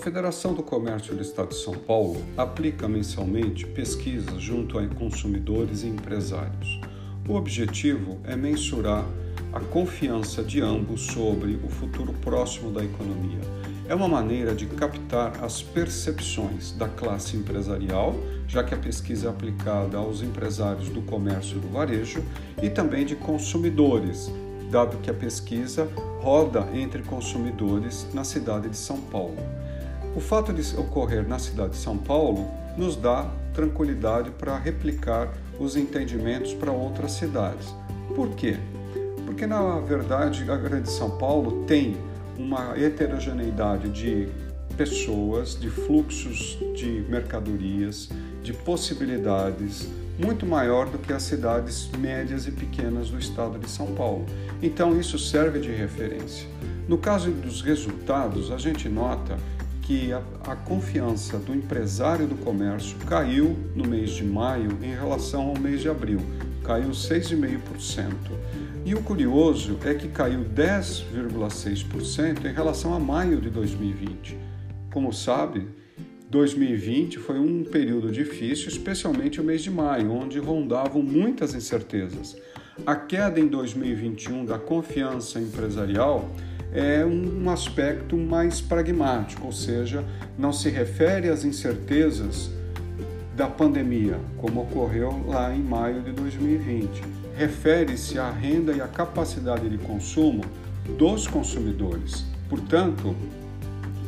Federação do Comércio do Estado de São Paulo aplica mensalmente pesquisas junto a consumidores e empresários. O objetivo é mensurar a confiança de ambos sobre o futuro próximo da economia. É uma maneira de captar as percepções da classe empresarial, já que a pesquisa é aplicada aos empresários do comércio e do varejo, e também de consumidores, dado que a pesquisa roda entre consumidores na cidade de São Paulo. O fato de ocorrer na cidade de São Paulo nos dá tranquilidade para replicar os entendimentos para outras cidades. Por quê? Porque, na verdade, a Grande São Paulo tem uma heterogeneidade de pessoas, de fluxos de mercadorias, de possibilidades muito maior do que as cidades médias e pequenas do estado de São Paulo. Então, isso serve de referência. No caso dos resultados, a gente nota que a, a, confiança do empresário do comércio caiu no mês de maio em relação ao mês de abril, caiu 6,5%. E o curioso é que caiu 10,6% em relação a maio de 2020. Como sabe, 2020 foi um período difícil, especialmente o mês de maio, onde rondavam muitas incertezas. A queda em 2021 da confiança empresarial é um aspecto mais pragmático, ou seja, não se refere às incertezas da pandemia, como ocorreu lá em maio de 2020. Refere-se à renda e à capacidade de consumo dos consumidores. Portanto,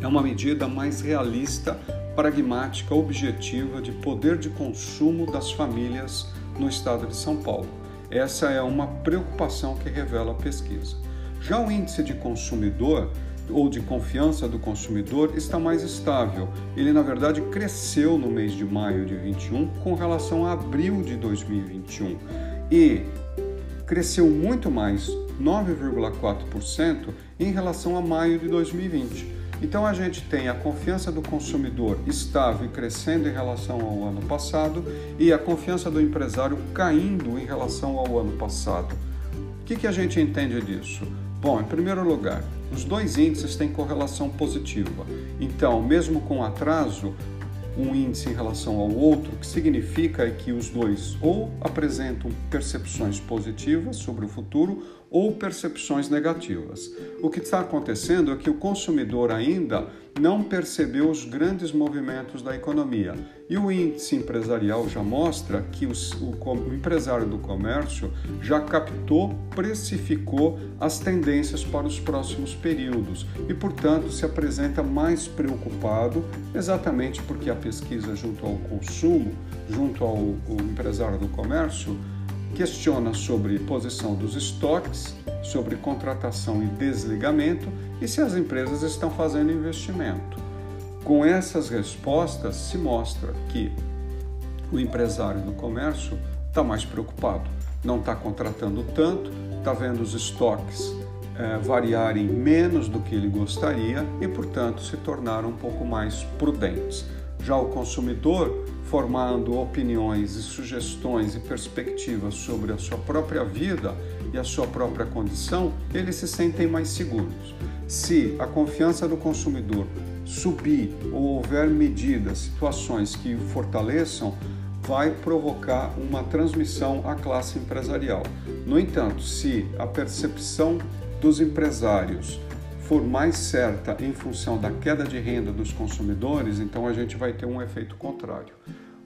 é uma medida mais realista, pragmática, objetiva de poder de consumo das famílias no estado de São Paulo. Essa é uma preocupação que revela a pesquisa. Já o índice de consumidor ou de confiança do consumidor está mais estável. Ele, na verdade, cresceu no mês de maio de 21 com relação a abril de 2021 e cresceu muito mais, 9,4%, em relação a maio de 2020. Então a gente tem a confiança do consumidor estável e crescendo em relação ao ano passado e a confiança do empresário caindo em relação ao ano passado. O que, que a gente entende disso? Bom, em primeiro lugar, os dois índices têm correlação positiva. Então, mesmo com atraso, um índice em relação ao outro, que significa é que os dois ou apresentam percepções positivas sobre o futuro ou percepções negativas. O que está acontecendo é que o consumidor ainda não percebeu os grandes movimentos da economia. E o índice empresarial já mostra que os, o, o empresário do comércio já captou, precificou as tendências para os próximos períodos e, portanto, se apresenta mais preocupado, exatamente porque a pesquisa junto ao consumo, junto ao, ao empresário do comércio, questiona sobre posição dos estoques, sobre contratação e desligamento e se as empresas estão fazendo investimento. Com essas respostas, se mostra que o empresário do comércio está mais preocupado, não está contratando tanto, está vendo os estoques é, variarem menos do que ele gostaria e, portanto, se tornar um pouco mais prudentes. Já o consumidor formando opiniões e sugestões e perspectivas sobre a sua própria vida e a sua própria condição, eles se sentem mais seguros. Se a confiança do consumidor subir ou houver medidas, situações que o fortaleçam, vai provocar uma transmissão à classe empresarial. No entanto, se a percepção dos empresários for mais certa em função da queda de renda dos consumidores, então a gente vai ter um efeito contrário.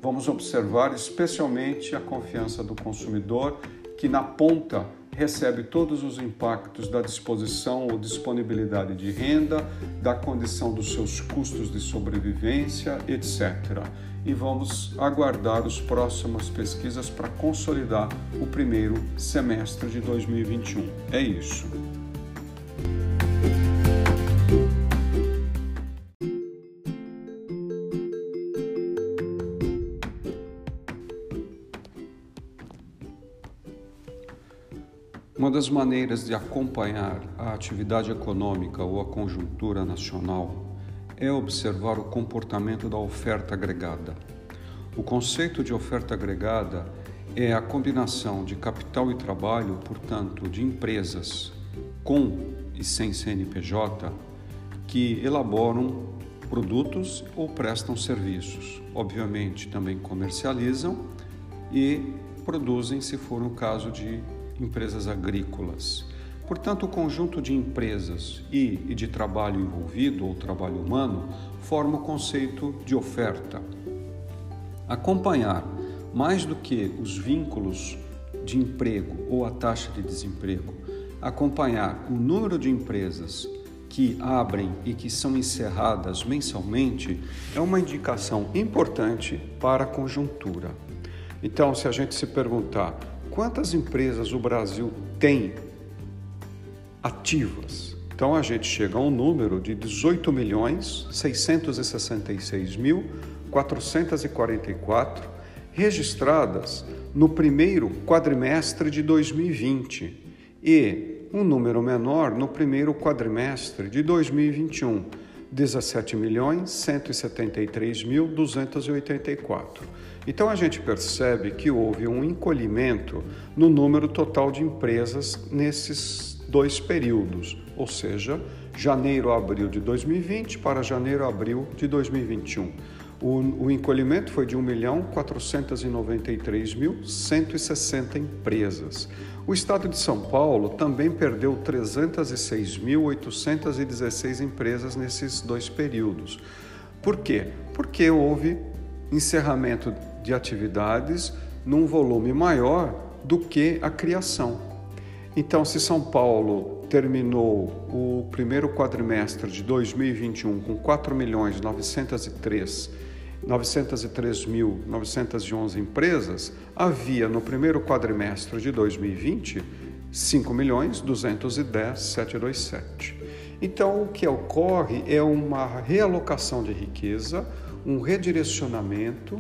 Vamos observar especialmente a confiança do consumidor, que na ponta recebe todos os impactos da disposição ou disponibilidade de renda, da condição dos seus custos de sobrevivência, etc. E vamos aguardar as próximas pesquisas para consolidar o primeiro semestre de 2021. É isso. Uma das maneiras de acompanhar a atividade econômica ou a conjuntura nacional é observar o comportamento da oferta agregada. O conceito de oferta agregada é a combinação de capital e trabalho, portanto, de empresas com e sem CNPJ que elaboram produtos ou prestam serviços. Obviamente, também comercializam e produzem, se for o caso de empresas agrícolas. Portanto, o conjunto de empresas e, e de trabalho envolvido ou trabalho humano forma o conceito de oferta. Acompanhar mais do que os vínculos de emprego ou a taxa de desemprego, acompanhar o número de empresas que abrem e que são encerradas mensalmente é uma indicação importante para a conjuntura. Então, se a gente se perguntar quantas empresas o Brasil tem ativas, então a gente chega a um número de 18 milhões 666 mil 444 registradas no primeiro quadrimestre de 2020 e um número menor no primeiro quadrimestre de 2021, 17 milhões 173 mil 284. Então a gente percebe que houve um encolhimento no número total de empresas nesses dois períodos, ou seja, janeiro a abril de 2020 para janeiro a abril de 2021. O, o encolhimento foi de 1.493.160 empresas. O estado de São Paulo também perdeu 306.816 empresas nesses dois períodos. Por quê? Porque houve encerramento de atividades num volume maior do que a criação. Então, se São Paulo terminou o primeiro quadrimestre de 2021 com 4 milhões 903 903.911 empresas, havia no primeiro quadrimestre de 2020 5.210.727. Então, o que ocorre é uma realocação de riqueza, um redirecionamento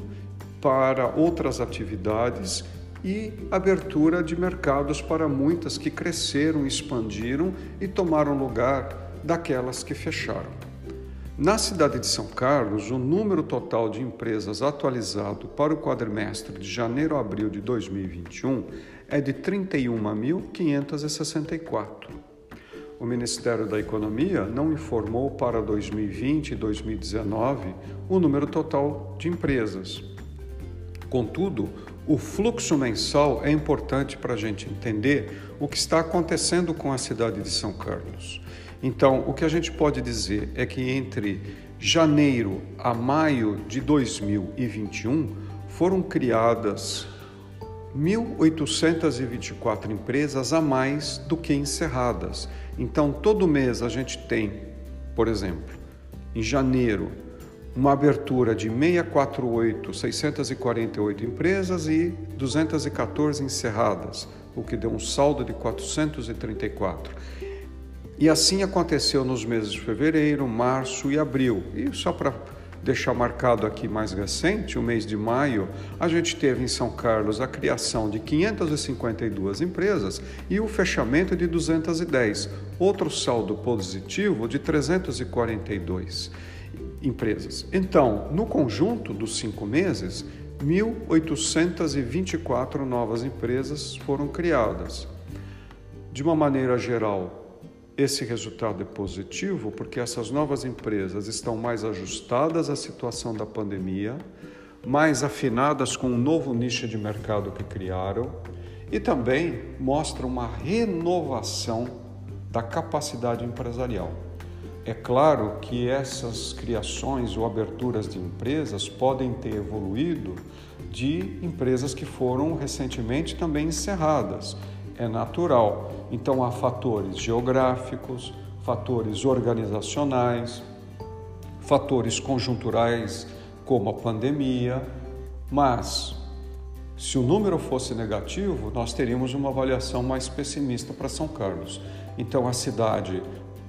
para outras atividades e abertura de mercados para muitas que cresceram, expandiram e tomaram lugar daquelas que fecharam. Na cidade de São Carlos, o número total de empresas atualizado para o quadrimestre de janeiro a abril de 2021 é de 31.564. O Ministério da Economia não informou para 2020 e 2019 o número total de empresas. Contudo, o fluxo mensal é importante para a gente entender o que está acontecendo com a cidade de São Carlos. Então, o que a gente pode dizer é que entre janeiro a maio de 2021 foram criadas 1.824 empresas a mais do que encerradas. Então, todo mês a gente tem, por exemplo, em janeiro, uma abertura de 648, 648 empresas e 214 encerradas, o que deu um saldo de 434. E assim aconteceu nos meses de fevereiro, março e abril. E só para deixar marcado aqui mais recente, o mês de maio, a gente teve em São Carlos a criação de 552 empresas e o fechamento de 210, outro saldo positivo de 342 empresas. Então, no conjunto dos cinco meses, 1.824 novas empresas foram criadas. De uma maneira geral, esse resultado é positivo porque essas novas empresas estão mais ajustadas à situação da pandemia, mais afinadas com o novo nicho de mercado que criaram e também mostram uma renovação da capacidade empresarial. É claro que essas criações ou aberturas de empresas podem ter evoluído de empresas que foram recentemente também encerradas é natural. Então há fatores geográficos, fatores organizacionais, fatores conjunturais, como a pandemia, mas se o número fosse negativo, nós teríamos uma avaliação mais pessimista para São Carlos. Então a cidade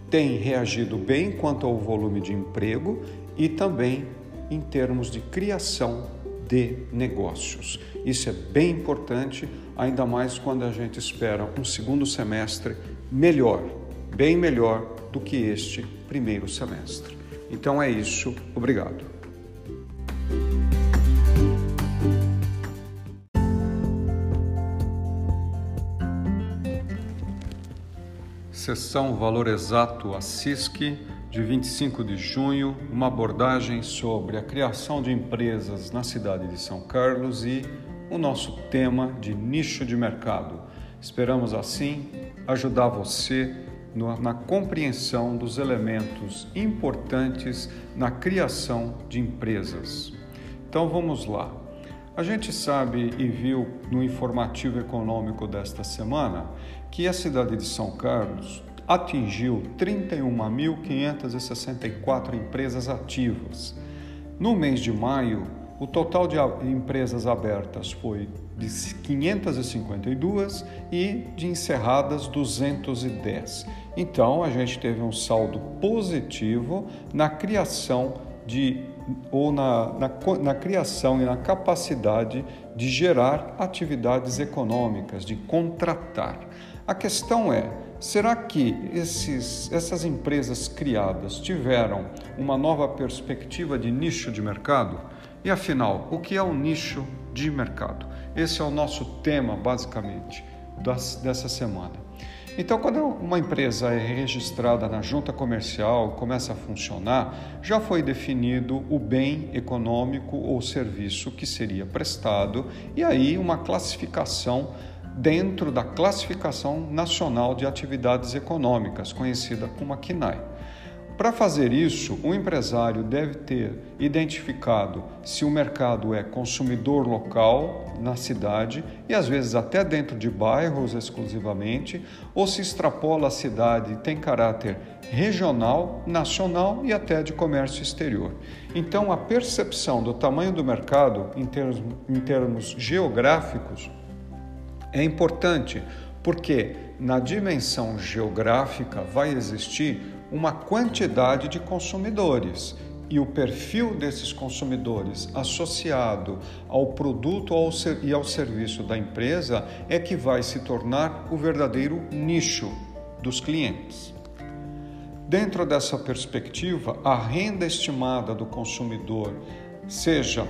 tem reagido bem quanto ao volume de emprego e também em termos de criação de negócios. Isso é bem importante, ainda mais quando a gente espera um segundo semestre melhor, bem melhor do que este primeiro semestre. Então é isso, obrigado. Sessão Valor Exato a CISC de 25 de junho, uma abordagem sobre a criação de empresas na cidade de São Carlos e o nosso tema de nicho de mercado. Esperamos assim ajudar você na compreensão dos elementos importantes na criação de empresas. Então vamos lá. A gente sabe e viu no informativo econômico desta semana que a cidade de São Carlos atingiu 31.564 empresas ativas. No mês de maio, o total de empresas abertas foi de 552 e de encerradas 210. Então, a gente teve um saldo positivo na criação de ou na, na, na, criação e na capacidade de gerar atividades econômicas, de contratar. A questão é: será que esses, essas empresas criadas tiveram uma nova perspectiva de nicho de mercado? E afinal, o que é o nicho de mercado? Esse é o nosso tema, basicamente, dessa semana. Então, quando uma empresa é registrada na junta comercial, começa a funcionar, já foi definido o bem econômico ou serviço que seria prestado e aí uma classificação dentro da Classificação Nacional de Atividades Econômicas, conhecida como a CNAE. Para fazer isso, o empresário deve ter identificado se o mercado é consumidor local na cidade e às vezes até dentro de bairros exclusivamente, ou se extrapola a cidade e tem caráter regional, nacional e até de comércio exterior. Então, a percepção do tamanho do mercado em termos, em termos geográficos é importante, porque na dimensão geográfica vai existir uma quantidade de consumidores e o perfil desses consumidores associado ao produto e ao serviço da empresa é que vai se tornar o verdadeiro nicho dos clientes. Dentro dessa perspectiva, a renda estimada do consumidor, seja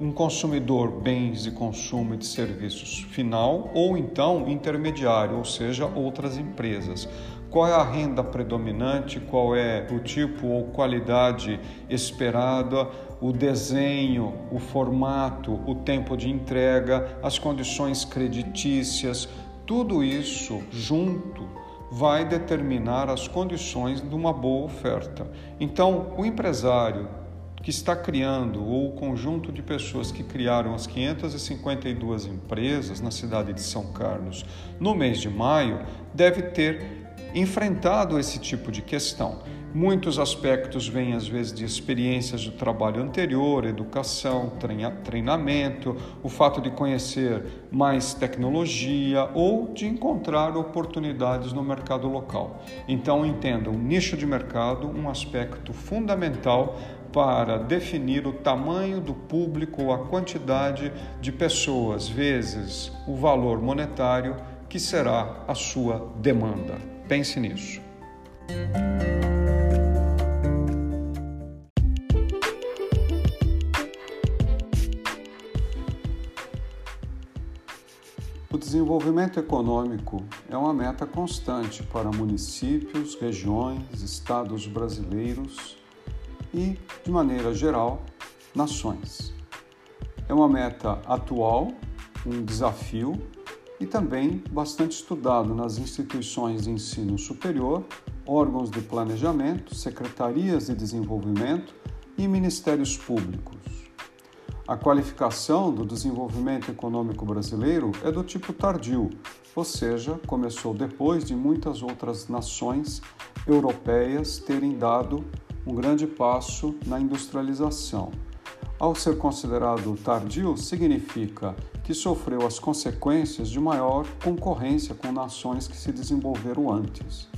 um consumidor bens de consumo e de serviços final ou então intermediário, ou seja, outras empresas qual é a renda predominante, qual é o tipo ou qualidade esperada, o desenho, o formato, o tempo de entrega, as condições creditícias, tudo isso junto vai determinar as condições de uma boa oferta. Então, o empresário que está criando, ou o conjunto de pessoas que criaram as 552 empresas na cidade de São Carlos no mês de maio, deve ter enfrentado esse tipo de questão. Muitos aspectos vêm, às vezes, de experiências de trabalho anterior, educação, treinamento, o fato de conhecer mais tecnologia ou de encontrar oportunidades no mercado local. Então, entenda: o nicho de mercado, um aspecto fundamental para definir o tamanho do público ou a quantidade de pessoas, vezes o valor monetário que será a sua demanda. Pense nisso. O desenvolvimento econômico é uma meta constante para municípios, regiões, estados brasileiros e, de maneira geral, nações. É uma meta atual, um desafio e também bastante estudado nas instituições de ensino superior, órgãos de planejamento, secretarias de desenvolvimento e ministérios públicos. A qualificação do desenvolvimento econômico brasileiro é do tipo tardio, ou seja, começou depois de muitas outras nações europeias terem dado um grande passo na industrialização. Ao ser considerado tardio, significa que sofreu as consequências de maior concorrência com nações que se desenvolveram antes.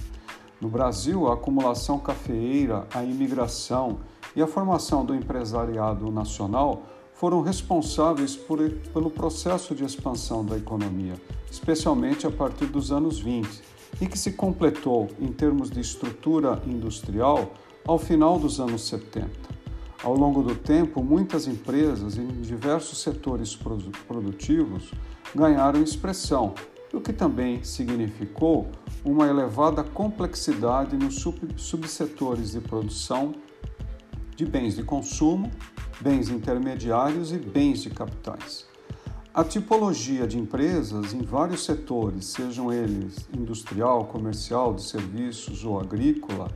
No Brasil, a acumulação cafeeira, a imigração e a formação do empresariado nacional foram responsáveis por, pelo processo de expansão da economia, especialmente a partir dos anos 20, e que se completou em termos de estrutura industrial ao final dos anos 70. Ao longo do tempo, muitas empresas em diversos setores produtivos ganharam expressão, o que também significou uma elevada complexidade nos subsetores de produção de bens de consumo, bens intermediários e bens de capitais. A tipologia de empresas em vários setores, sejam eles industrial, comercial, de serviços ou agrícola,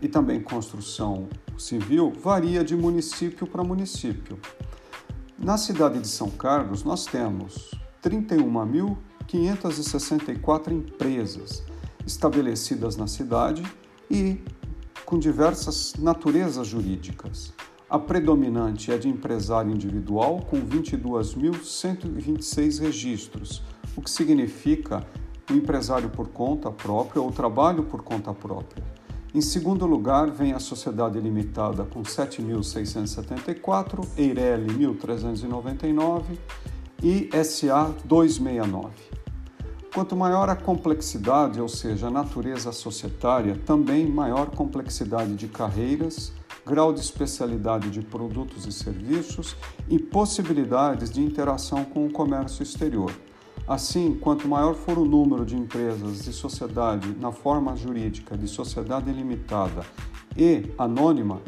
e também construção civil, varia de município para município. Na cidade de São Carlos, nós temos 31.564 empresas estabelecidas na cidade e com diversas naturezas jurídicas. A predominante é de empresário individual, com 22.126 registros, o que significa o empresário por conta própria ou trabalho por conta própria. Em segundo lugar, vem a Sociedade Limitada com 7.674, Eireli 1.399 e SA 269. Quanto maior a complexidade, ou seja, a natureza societária, também maior complexidade de carreiras, grau de especialidade de produtos e serviços e possibilidades de interação com o comércio exterior. Assim, quanto maior for o número de empresas de sociedade na forma jurídica de sociedade limitada e anônima,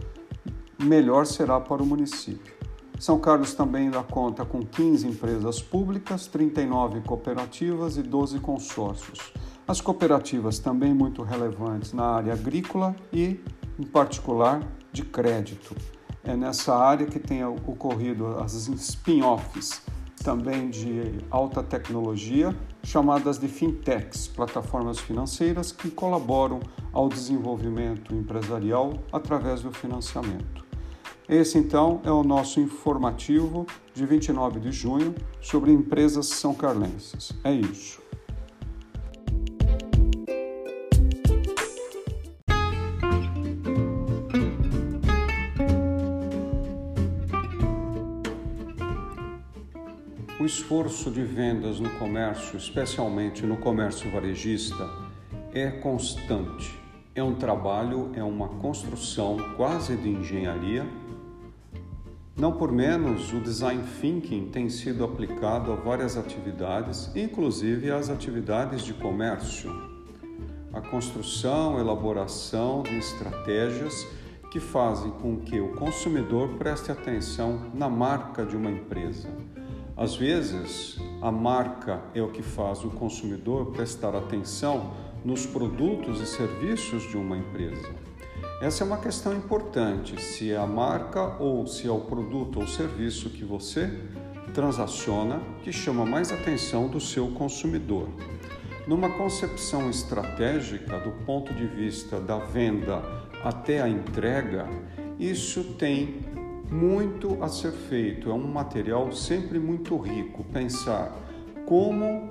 melhor será para o município. São Carlos também dá conta com 15 empresas públicas, 39 cooperativas e 12 consórcios. As cooperativas também muito relevantes na área agrícola e, em particular, de crédito. É nessa área que tem ocorrido as spin-offs, também de alta tecnologia, chamadas de fintechs, plataformas financeiras que colaboram ao desenvolvimento empresarial através do financiamento. Esse então é o nosso informativo de 29 de junho sobre empresas são carlenses. É isso. Esforço de vendas no comércio, especialmente no comércio varejista, é constante. É um trabalho, é uma construção quase de engenharia. Não por menos, o design thinking tem sido aplicado a várias atividades, inclusive às atividades de comércio. A construção, elaboração de estratégias que fazem com que o consumidor preste atenção na marca de uma empresa às vezes, a marca é o que faz o consumidor prestar atenção nos produtos e serviços de uma empresa. Essa é uma questão importante, se é a marca ou se é o produto ou serviço que você transaciona que chama mais atenção do seu consumidor. Numa concepção estratégica do ponto de vista da venda até a entrega, isso tem muito a ser feito, é um material sempre muito rico. Pensar como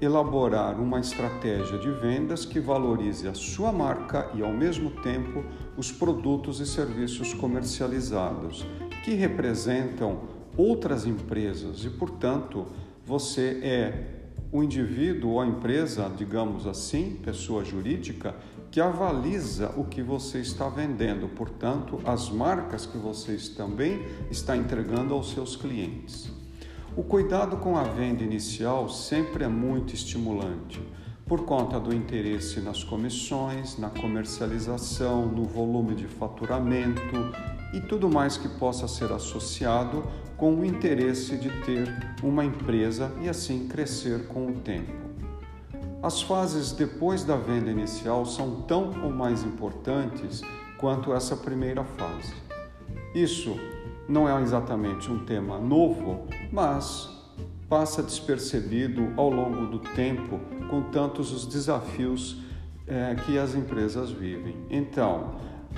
elaborar uma estratégia de vendas que valorize a sua marca e, ao mesmo tempo, os produtos e serviços comercializados, que representam outras empresas e, portanto, você é o indivíduo ou a empresa, digamos assim, pessoa jurídica, que avaliza o que você está vendendo, portanto, as marcas que você também está entregando aos seus clientes. O cuidado com a venda inicial sempre é muito estimulante, por conta do interesse nas comissões, na comercialização, no volume de faturamento e tudo mais que possa ser associado com o interesse de ter uma empresa e assim crescer com o tempo. As fases depois da venda inicial são tão ou mais importantes quanto essa primeira fase. Isso não é exatamente um tema novo, mas passa despercebido ao longo do tempo com tantos os desafios é, que as empresas vivem. Então,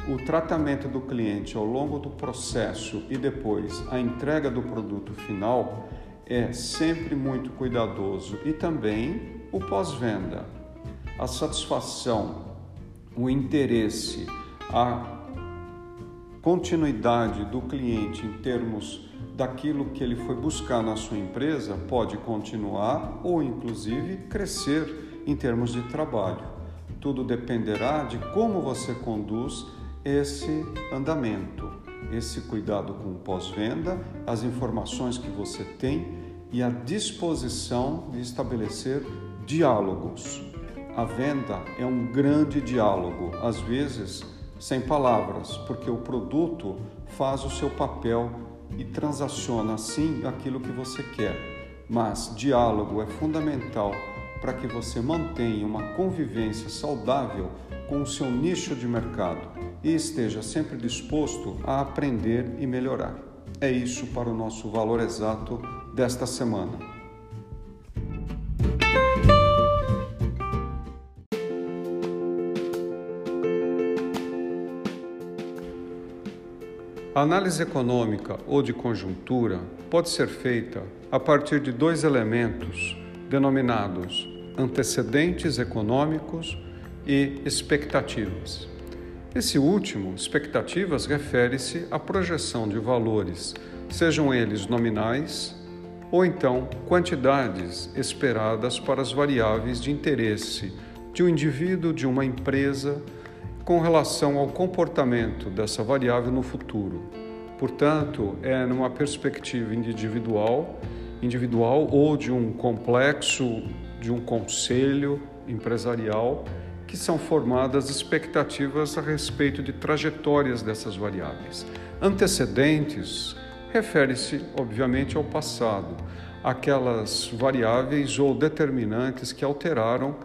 o tratamento do cliente ao longo do processo e depois a entrega do produto final é sempre muito cuidadoso e também o pós-venda, a satisfação, o interesse, a continuidade do cliente em termos daquilo que ele foi buscar na sua empresa pode continuar ou inclusive crescer em termos de trabalho. Tudo dependerá de como você conduz esse andamento, esse cuidado com o pós-venda, as informações que você tem e a disposição de estabelecer diálogos. A venda é um grande diálogo, às vezes sem palavras, porque o produto faz o seu papel e transaciona assim aquilo que você quer. Mas diálogo é fundamental para que você mantenha uma convivência saudável com o seu nicho de mercado e esteja sempre disposto a aprender e melhorar. É isso para o nosso valor exato desta semana. A análise econômica ou de conjuntura pode ser feita a partir de dois elementos denominados antecedentes econômicos e expectativas. Esse último, expectativas, refere-se à projeção de valores, sejam eles nominais ou então quantidades esperadas para as variáveis de interesse de um indivíduo, de uma empresa, com relação ao comportamento dessa variável no futuro. Portanto, é numa perspectiva individual, individual ou de um complexo, de um conselho empresarial que são formadas expectativas a respeito de trajetórias dessas variáveis. Antecedentes refere-se, obviamente, ao passado, aquelas variáveis ou determinantes que alteraram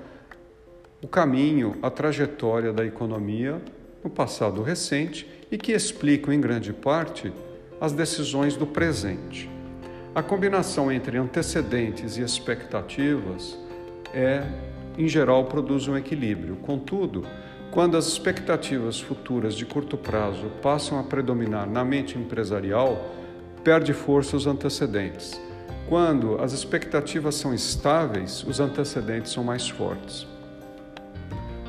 o caminho, a trajetória da economia no passado recente e que explicam, em grande parte, as decisões do presente. A combinação entre antecedentes e expectativas é em geral, produz um equilíbrio. Contudo, quando as expectativas futuras de curto prazo passam a predominar na mente empresarial, perde força os antecedentes. Quando as expectativas são estáveis, os antecedentes são mais fortes.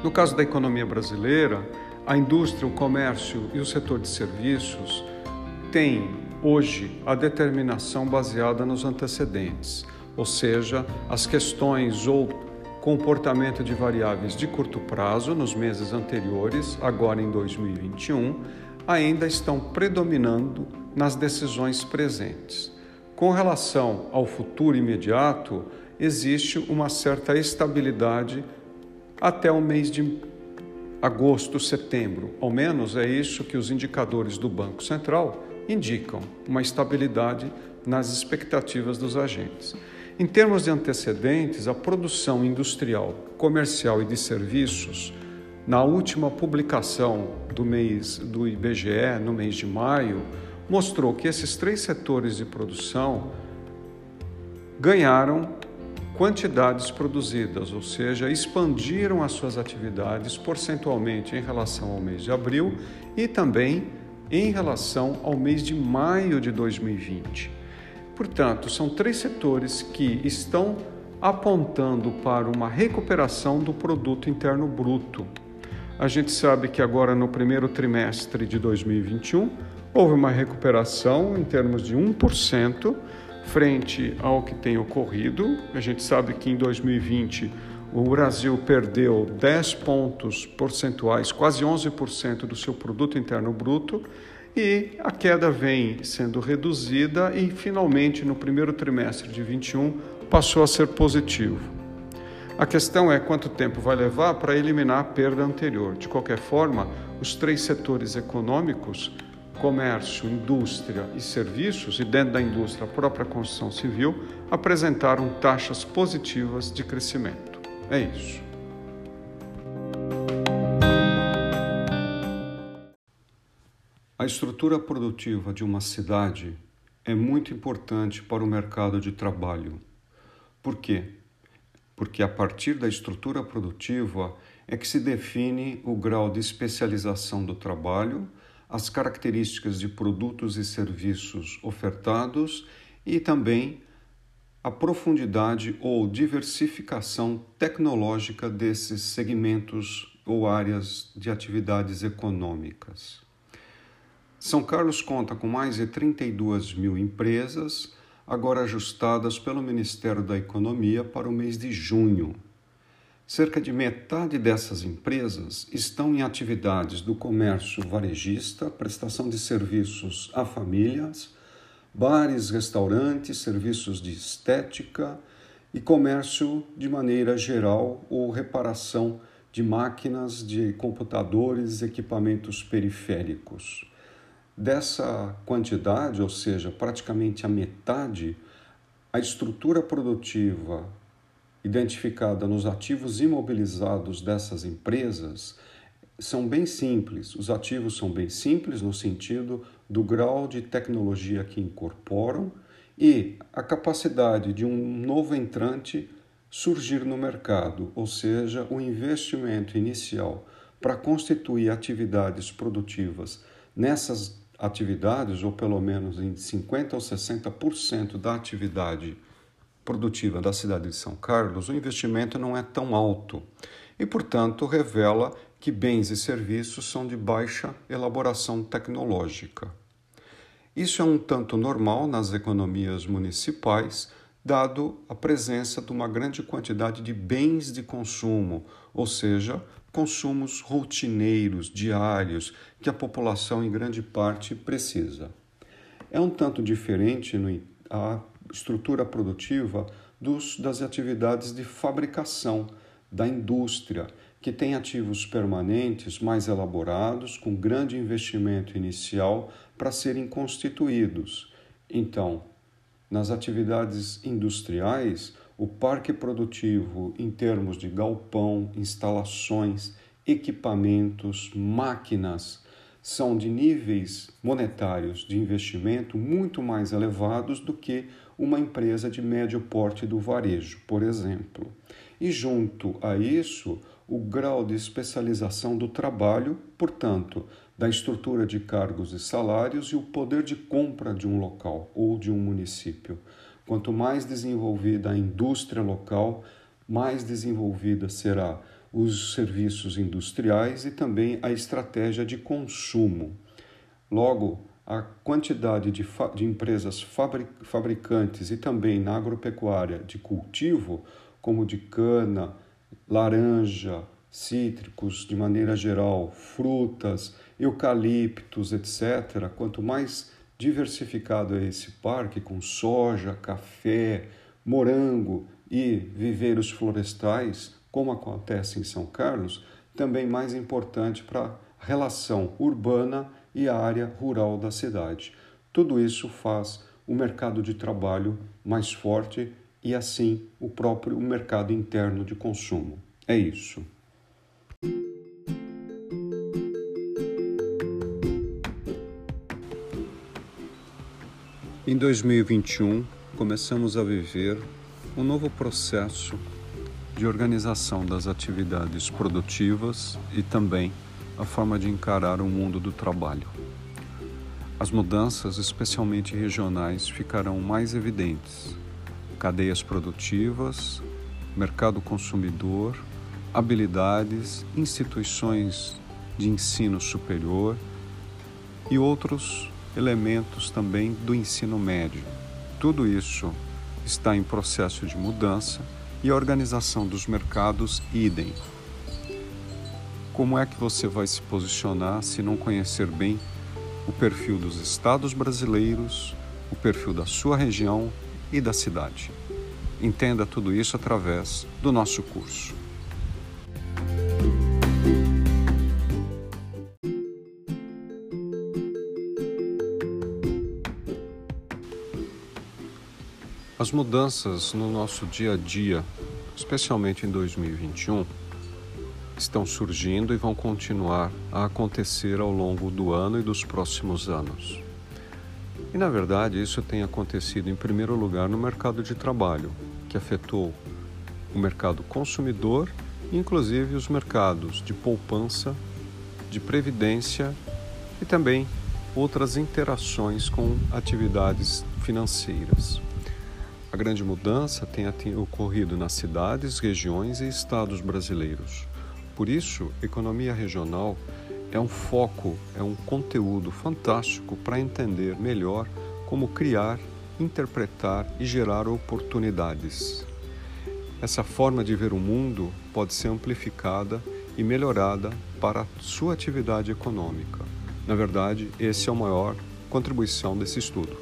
No caso da economia brasileira, a indústria, o comércio e o setor de serviços têm hoje a determinação baseada nos antecedentes, ou seja, as questões ou comportamento de variáveis de curto prazo nos meses anteriores, agora em 2021, ainda estão predominando nas decisões presentes. Com relação ao futuro imediato, existe uma certa estabilidade até o mês de agosto, setembro. Ao menos é isso que os indicadores do Banco Central indicam, uma estabilidade nas expectativas dos agentes. Em termos de antecedentes, a produção industrial, comercial e de serviços, na última publicação do mês do IBGE, no mês de maio, mostrou que esses três setores de produção ganharam quantidades produzidas, ou seja, expandiram as suas atividades percentualmente em relação ao mês de abril e também em relação ao mês de maio de 2020. Portanto, são três setores que estão apontando para uma recuperação do produto interno bruto. A gente sabe que agora no primeiro trimestre de 2021 houve uma recuperação em termos de 1% frente ao que tem ocorrido. A gente sabe que em 2020 o Brasil perdeu 10 pontos percentuais, quase 11% do seu produto interno bruto e a queda vem sendo reduzida e finalmente no primeiro trimestre de 21 passou a ser positivo. A questão é quanto tempo vai levar para eliminar a perda anterior. De qualquer forma, os três setores econômicos, comércio, indústria e serviços, e dentro da indústria a própria construção civil, apresentaram taxas positivas de crescimento. É isso. A estrutura produtiva de uma cidade é muito importante para o mercado de trabalho. Por quê? Porque a partir da estrutura produtiva é que se define o grau de especialização do trabalho, as características de produtos e serviços ofertados e também a profundidade ou diversificação tecnológica desses segmentos ou áreas de atividades econômicas. São Carlos conta com mais de 32 mil empresas, agora ajustadas pelo Ministério da Economia para o mês de junho. Cerca de metade dessas empresas estão em atividades do comércio varejista, prestação de serviços a famílias, bares, restaurantes, serviços de estética e comércio de maneira geral ou reparação de máquinas, de computadores, equipamentos periféricos. Dessa quantidade, ou seja, praticamente a metade, a estrutura produtiva identificada nos ativos imobilizados dessas empresas são bem simples. Os ativos são bem simples no sentido do grau de tecnologia que incorporam e a capacidade de um novo entrante surgir no mercado, ou seja, o investimento inicial para constituir atividades produtivas nessas atividades, ou pelo menos em 50% ou 60% da atividade produtiva da cidade de São Carlos, o investimento não é tão alto e, portanto, revela que bens e serviços são de baixa elaboração tecnológica. Isso é um tanto normal nas economias municipais, dado a presença de uma grande quantidade de bens de consumo, ou seja, consumos rotineiros, diários, que a população em grande parte precisa. É um tanto diferente no, a estrutura produtiva dos, das atividades de fabricação, da indústria, que tem ativos permanentes mais elaborados, com grande investimento inicial para serem constituídos. Então, nas atividades industriais, o parque produtivo, em termos de galpão, instalações, equipamentos, máquinas, são de níveis monetários de investimento muito mais elevados do que uma empresa de médio porte do varejo, por exemplo. E junto a isso, o grau de especialização do trabalho, portanto, da estrutura de cargos e salários e o poder de compra de um local ou de um município. Quanto mais desenvolvida a indústria local, mais desenvolvida será os serviços industriais e também a estratégia de consumo. Logo, a quantidade de, de empresas fabricantes e também na agropecuária de cultivo, como de cana, laranja, cítricos de maneira geral, frutas, eucaliptos, etc., quanto mais diversificado é esse parque, com soja, café, morango e viveiros florestais, como acontece em São Carlos, também mais importante para a relação urbana e a área rural da cidade. Tudo isso faz o mercado de trabalho mais forte e assim o próprio mercado interno de consumo. É isso. Em 2021, começamos a viver um novo processo de organização das atividades produtivas e também a forma de encarar o mundo do trabalho. As mudanças, especialmente regionais, ficarão mais evidentes. Cadeias produtivas, mercado consumidor, habilidades, instituições de ensino superior e outros elementos também do ensino médio. Tudo isso está em processo de mudança e a organização dos mercados idem. Como é que você vai se posicionar se não conhecer bem o perfil dos estados brasileiros, o perfil da sua região e da cidade? Entenda tudo isso através do nosso curso. As mudanças no nosso dia a dia, especialmente em 2021, estão surgindo e vão continuar a acontecer ao longo do ano e dos próximos anos. E na verdade, isso tem acontecido em primeiro lugar no mercado de trabalho, que afetou o mercado consumidor, inclusive os mercados de poupança, de previdência e também outras interações com atividades financeiras. A grande mudança tem ocorrido nas cidades, regiões e estados brasileiros. Por isso, economia regional é um foco, é um conteúdo fantástico para entender melhor como criar, interpretar e gerar oportunidades. Essa forma de ver o mundo pode ser amplificada e melhorada para a sua atividade econômica. Na verdade, esse é a maior contribuição desse estudo.